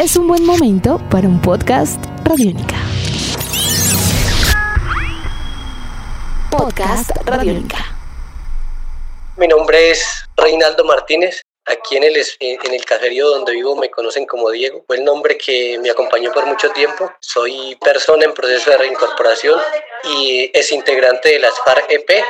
es un buen momento para un podcast Radiónica. Podcast Radiónica. Mi nombre es Reinaldo Martínez. Aquí en el, en el caserío donde vivo me conocen como Diego. Fue el nombre que me acompañó por mucho tiempo. Soy persona en proceso de reincorporación y es integrante de las FARC-EP,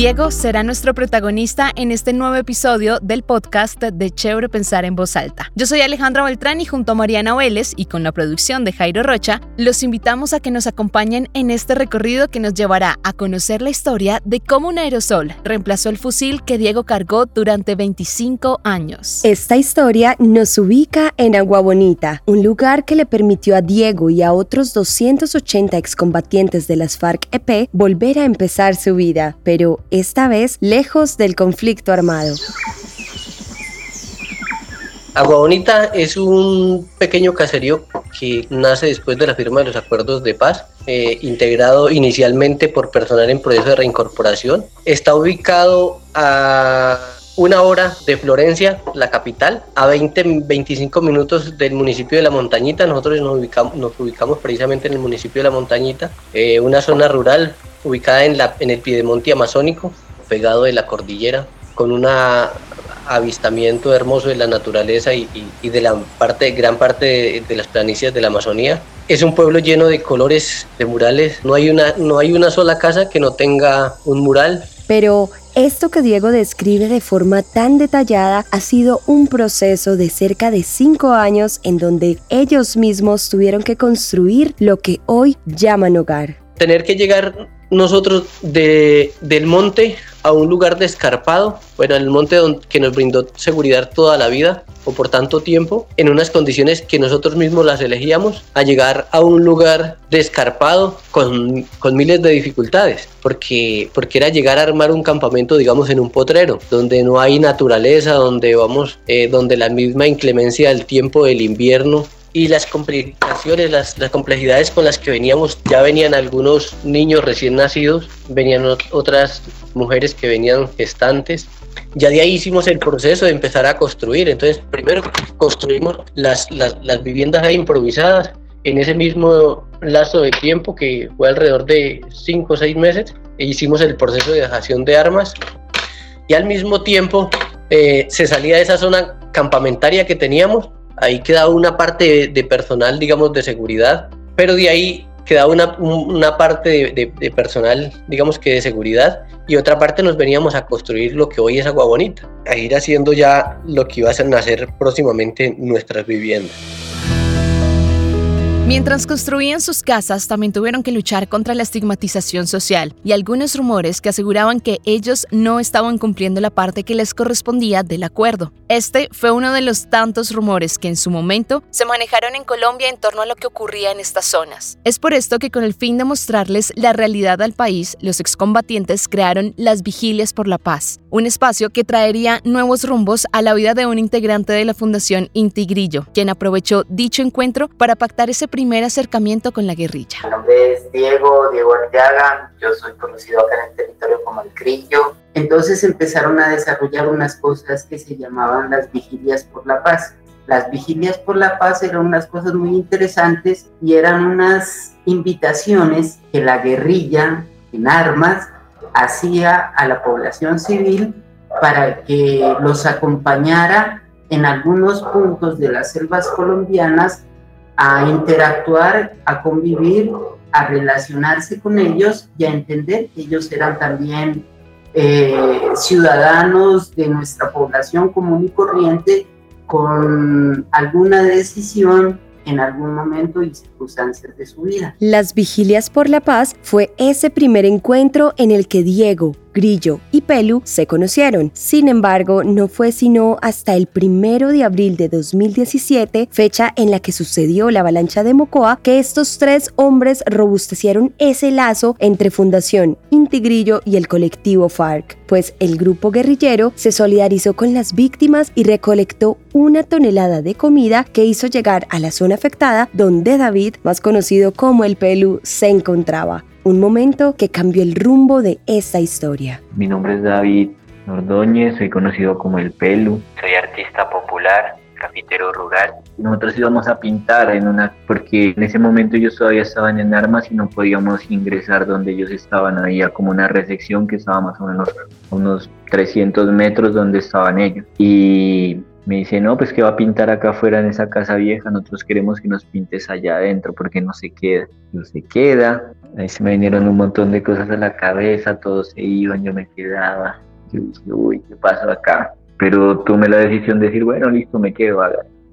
Diego será nuestro protagonista en este nuevo episodio del podcast de Chévere Pensar en Voz Alta. Yo soy Alejandra Beltrán y junto a Mariana Vélez y con la producción de Jairo Rocha, los invitamos a que nos acompañen en este recorrido que nos llevará a conocer la historia de cómo un aerosol reemplazó el fusil que Diego cargó durante 25 años. Esta historia nos ubica en Agua Bonita, un lugar que le permitió a Diego y a otros 280 excombatientes de las FARC-EP volver a empezar su vida, pero esta vez lejos del conflicto armado. Agua Bonita es un pequeño caserío que nace después de la firma de los acuerdos de paz, eh, integrado inicialmente por personal en proceso de reincorporación. Está ubicado a una hora de Florencia, la capital, a 20-25 minutos del municipio de La Montañita. Nosotros nos ubicamos, nos ubicamos precisamente en el municipio de La Montañita, eh, una zona rural ubicada en, la, en el piedemonte amazónico, pegado de la cordillera, con un avistamiento hermoso de la naturaleza y, de la parte, gran parte de, las planicies de la Amazonía. Es un pueblo lleno de colores, de murales. No hay una, no hay una sola casa que no tenga un mural. Pero esto que Diego describe de forma tan detallada ha sido un proceso de cerca de cinco años en donde ellos mismos tuvieron que construir lo que hoy llaman hogar. Tener que llegar nosotros de, del monte a un lugar descarpado, bueno, el monte que nos brindó seguridad toda la vida o por tanto tiempo, en unas condiciones que nosotros mismos las elegíamos, a llegar a un lugar descarpado con, con miles de dificultades, porque, porque era llegar a armar un campamento, digamos, en un potrero, donde no hay naturaleza, donde vamos, eh, donde la misma inclemencia del tiempo del invierno y las complicaciones, las, las, complejidades con las que veníamos, ya venían algunos niños recién nacidos, venían otras mujeres que venían gestantes. Ya de ahí hicimos el proceso de empezar a construir. Entonces, primero construimos las, las, las viviendas ahí improvisadas en ese mismo lazo de tiempo que fue alrededor de 5 o 6 meses. E hicimos el proceso de dejación de armas y al mismo tiempo eh, se salía de esa zona campamentaria que teníamos ahí quedaba una parte de, personal, digamos, de seguridad, pero de ahí quedaba una, una parte de, personal, digamos que de seguridad, y otra parte nos veníamos a construir lo que hoy es Agua Bonita, a ir haciendo ya lo que iba a nacer próximamente nuestras viviendas. Mientras construían sus casas, también tuvieron que luchar contra la estigmatización social y algunos rumores que aseguraban que ellos no estaban cumpliendo la parte que les correspondía del acuerdo. Este fue uno de los tantos rumores que en su momento se manejaron en Colombia en torno a lo que ocurría en estas zonas. Es por esto que con el fin de mostrarles la realidad al país, los excombatientes crearon las Vigilias por la Paz, un espacio que traería nuevos rumbos a la vida de un integrante de la Fundación Intigrillo, quien aprovechó dicho encuentro para pactar ese primer acercamiento con la guerrilla. Mi nombre es Diego, Diego Arteaga, yo soy conocido acá en el territorio como el Grillo. Entonces empezaron a desarrollar unas cosas que se llamaban las vigilias por la paz. Las vigilias por la paz eran unas cosas muy interesantes y eran unas invitaciones que la guerrilla en armas hacía a la población civil para que los acompañara en algunos puntos de las selvas colombianas a interactuar, a convivir, a relacionarse con ellos y a entender que ellos eran también eh, ciudadanos de nuestra población común y corriente con alguna decisión en algún momento y circunstancias de su vida. Las Vigilias por la Paz fue ese primer encuentro en el que Diego, Grillo y Pelu se conocieron. Sin embargo, no fue sino hasta el primero de abril de 2017, fecha en la que sucedió la avalancha de Mocoa, que estos tres hombres robustecieron ese lazo entre Fundación Inti Grillo y el colectivo FARC, pues el grupo guerrillero se solidarizó con las víctimas y recolectó una tonelada de comida que hizo llegar a la zona afectada donde David, más conocido como el Pelu, se encontraba un momento que cambió el rumbo de esta historia. Mi nombre es David Ordóñez, soy conocido como el Pelu, soy artista popular, cafetero rural. Nosotros íbamos a pintar en una, porque en ese momento ellos todavía estaban en armas y no podíamos ingresar donde ellos estaban. Había como una recepción que estaba más o menos unos 300 metros donde estaban ellos. Y me dice, no, pues que va a pintar acá afuera en esa casa vieja, nosotros queremos que nos pintes allá adentro porque no se queda. No se queda, ahí se me vinieron un montón de cosas a la cabeza, todos se iban, yo me quedaba. Yo dije, uy, ¿qué pasó acá? pero tomé la decisión de decir, bueno, listo, me quedo.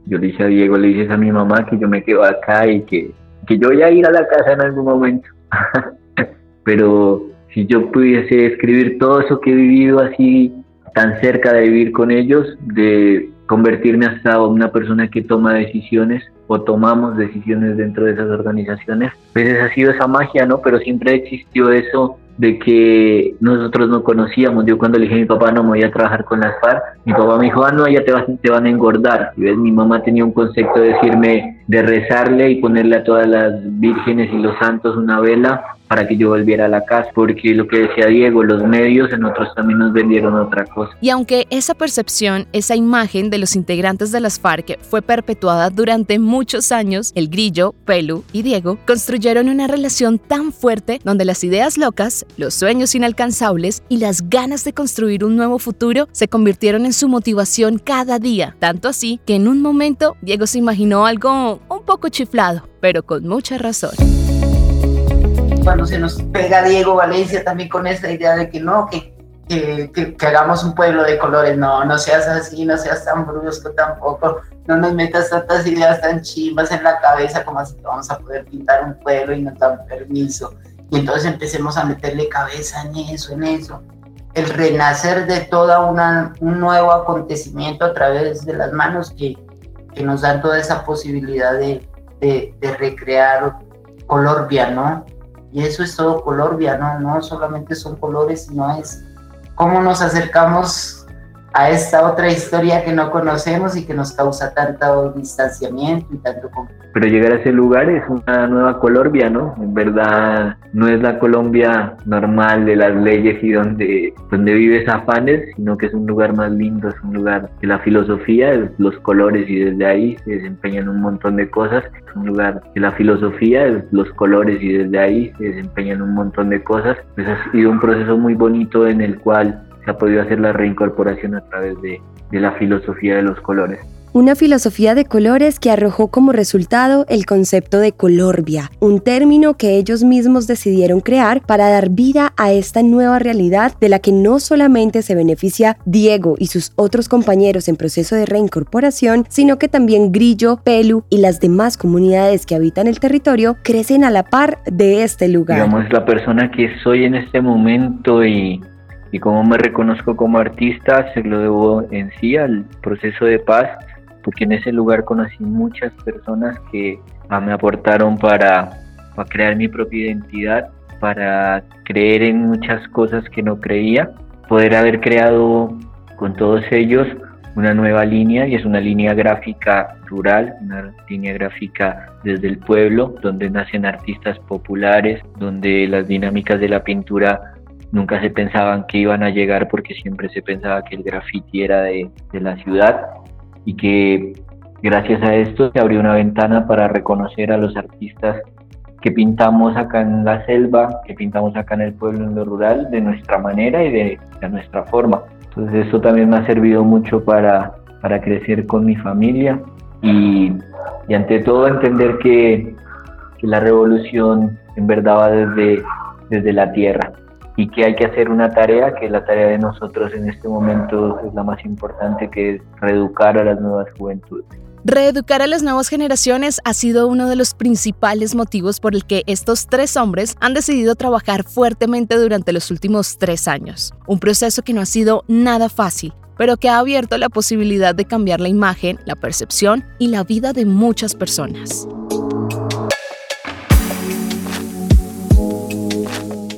Yo le dije a Diego, le dije a mi mamá que yo me quedo acá y que, que yo voy a ir a la casa en algún momento. pero si yo pudiese escribir todo eso que he vivido así, tan cerca de vivir con ellos, de convertirme hasta una persona que toma decisiones o tomamos decisiones dentro de esas organizaciones, pues esa ha sido esa magia, ¿no? Pero siempre existió eso de que nosotros no conocíamos. Yo cuando le dije a mi papá no me voy a trabajar con las FARC, mi papá me dijo, ah, no, ya te, vas, te van a engordar. Y ves, mi mamá tenía un concepto de decirme, de rezarle y ponerle a todas las vírgenes y los santos una vela para que yo volviera a la casa, porque lo que decía Diego, los medios en otros también nos vendieron otra cosa. Y aunque esa percepción, esa imagen de los integrantes de las FARC fue perpetuada durante muchos años, el Grillo, Pelu y Diego construyeron una relación tan fuerte donde las ideas locas, los sueños inalcanzables y las ganas de construir un nuevo futuro se convirtieron en su motivación cada día, tanto así que en un momento Diego se imaginó algo un poco chiflado, pero con mucha razón cuando se nos pega Diego Valencia también con esa idea de que no, que, que, que, hagamos un pueblo de colores, no, no seas así, no seas tan brusco tampoco, no nos metas tantas ideas tan chimbas en la cabeza como así que vamos a poder pintar un pueblo y no dan permiso. Y entonces empecemos a meterle cabeza en eso, en eso. El renacer de una, un nuevo acontecimiento a través de las manos que, que nos dan toda esa posibilidad de, de, de recrear Colombia, ¿no? Y eso es todo Colombia, ¿no? No solamente son colores, sino es cómo nos acercamos a esta otra historia que no conocemos y que nos causa tanto distanciamiento y tanto Pero llegar a ese lugar es una nueva Colombia, ¿no? En verdad no es la Colombia normal de las leyes y donde, donde vives afanes, sino que es un lugar más lindo, es un lugar de la filosofía, es los colores y desde ahí se desempeñan un montón de cosas, es un lugar de la filosofía, es los colores y desde ahí se desempeñan un montón de cosas. Pues ha sido un proceso muy bonito en el cual se ha podido hacer la reincorporación a través de, de la filosofía de los colores. Una filosofía de colores que arrojó como resultado el concepto de colorbia, un término que ellos mismos decidieron crear para dar vida a esta nueva realidad de la que no solamente se beneficia Diego y sus otros compañeros en proceso de reincorporación, sino que también Grillo, Pelu y las demás comunidades que habitan el territorio crecen a la par de este lugar. Digamos, la persona que soy en este momento y y como me reconozco como artista, se lo debo en sí al proceso de paz, porque en ese lugar conocí muchas personas que ah, me aportaron para, para crear mi propia identidad, para creer en muchas cosas que no creía, poder haber creado con todos ellos una nueva línea y es una línea gráfica rural, una línea gráfica desde el pueblo, donde nacen artistas populares, donde las dinámicas de la pintura nunca se pensaban que iban a llegar porque siempre se pensaba que el graffiti era de, la ciudad y que gracias a esto se abrió una ventana para reconocer a los artistas que pintamos acá en la selva, que pintamos acá en el pueblo, en lo rural, de nuestra manera y de, nuestra forma. Entonces eso también me ha servido mucho para, crecer con mi familia y, ante todo entender que, la revolución en verdad va desde la tierra y que hay que hacer una tarea, que la tarea de nosotros en este momento es la más importante, que es reeducar a las nuevas juventudes. Reeducar a las nuevas generaciones ha sido uno de los principales motivos por el que estos tres hombres han decidido trabajar fuertemente durante los últimos tres años. Un proceso que no ha sido nada fácil, pero que ha abierto la posibilidad de cambiar la imagen, la percepción y la vida de muchas personas.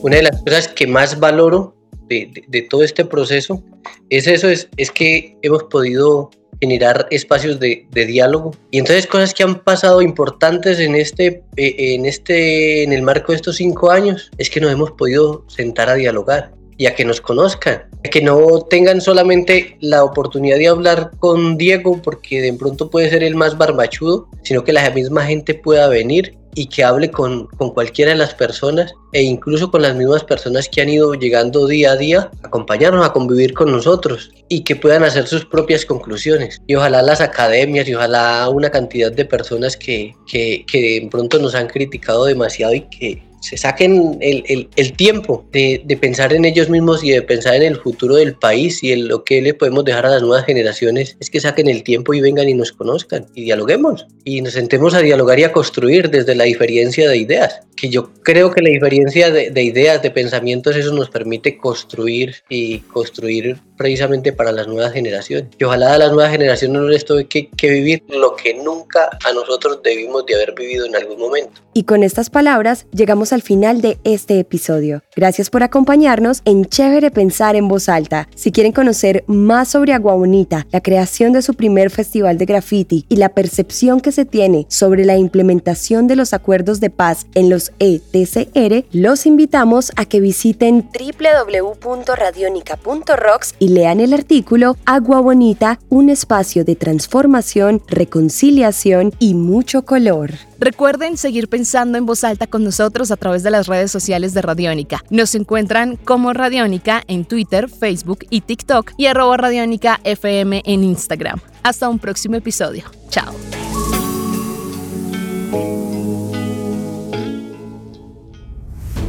Una de las cosas que más valoro de, todo este proceso es eso, es, es, que hemos podido generar espacios de, diálogo. Y entonces cosas que han pasado importantes en este, eh, en este, en el marco de estos cinco años es que nos hemos podido sentar a dialogar y a que nos conozcan, a que no tengan solamente la oportunidad de hablar con Diego porque de pronto puede ser el más barbachudo, sino que la misma gente pueda venir y que hable con, con, cualquiera de las personas e incluso con las mismas personas que han ido llegando día a día, acompañarnos a convivir con nosotros y que puedan hacer sus propias conclusiones. Y ojalá las academias y ojalá una cantidad de personas que, que, que de pronto nos han criticado demasiado y que se saquen el, el, el tiempo de, de, pensar en ellos mismos y de pensar en el futuro del país y en lo que le podemos dejar a las nuevas generaciones, es que saquen el tiempo y vengan y nos conozcan y dialoguemos y nos sentemos a dialogar y a construir desde la diferencia de ideas, que yo creo que la diferencia de, de ideas, de pensamientos, eso nos permite construir y construir precisamente para las nuevas generaciones. Y ojalá a las nuevas generaciones no les toque que, vivir lo que nunca a nosotros debimos de haber vivido en algún momento. Y con estas palabras llegamos al final de este episodio. Gracias por acompañarnos en Chévere Pensar en Voz Alta. Si quieren conocer más sobre Agua Bonita, la creación de su primer festival de graffiti y la percepción que se tiene sobre la implementación de los acuerdos de paz en los ETCR, los invitamos a que visiten www.radionica.rocks y lean el artículo Agua Bonita, un espacio de transformación, reconciliación y mucho color. Recuerden seguir pensando en voz alta con nosotros a través de las redes sociales de Radiónica. Nos encuentran como Radiónica en Twitter, Facebook y TikTok y arroba Radiónica FM en Instagram. Hasta un próximo episodio. Chao.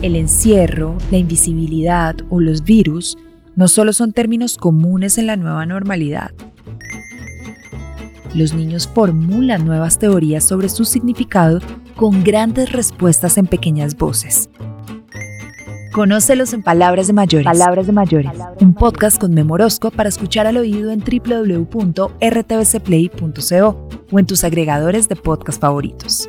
El encierro, la invisibilidad o los virus no solo son términos comunes en la nueva normalidad. Los niños formulan nuevas teorías sobre su significado con grandes respuestas en pequeñas voces. Conócelos en Palabras de Mayores. Palabras de Mayores. Un podcast con Memorosco para escuchar al oído en www.rtbcplay.co o en tus agregadores de podcast favoritos.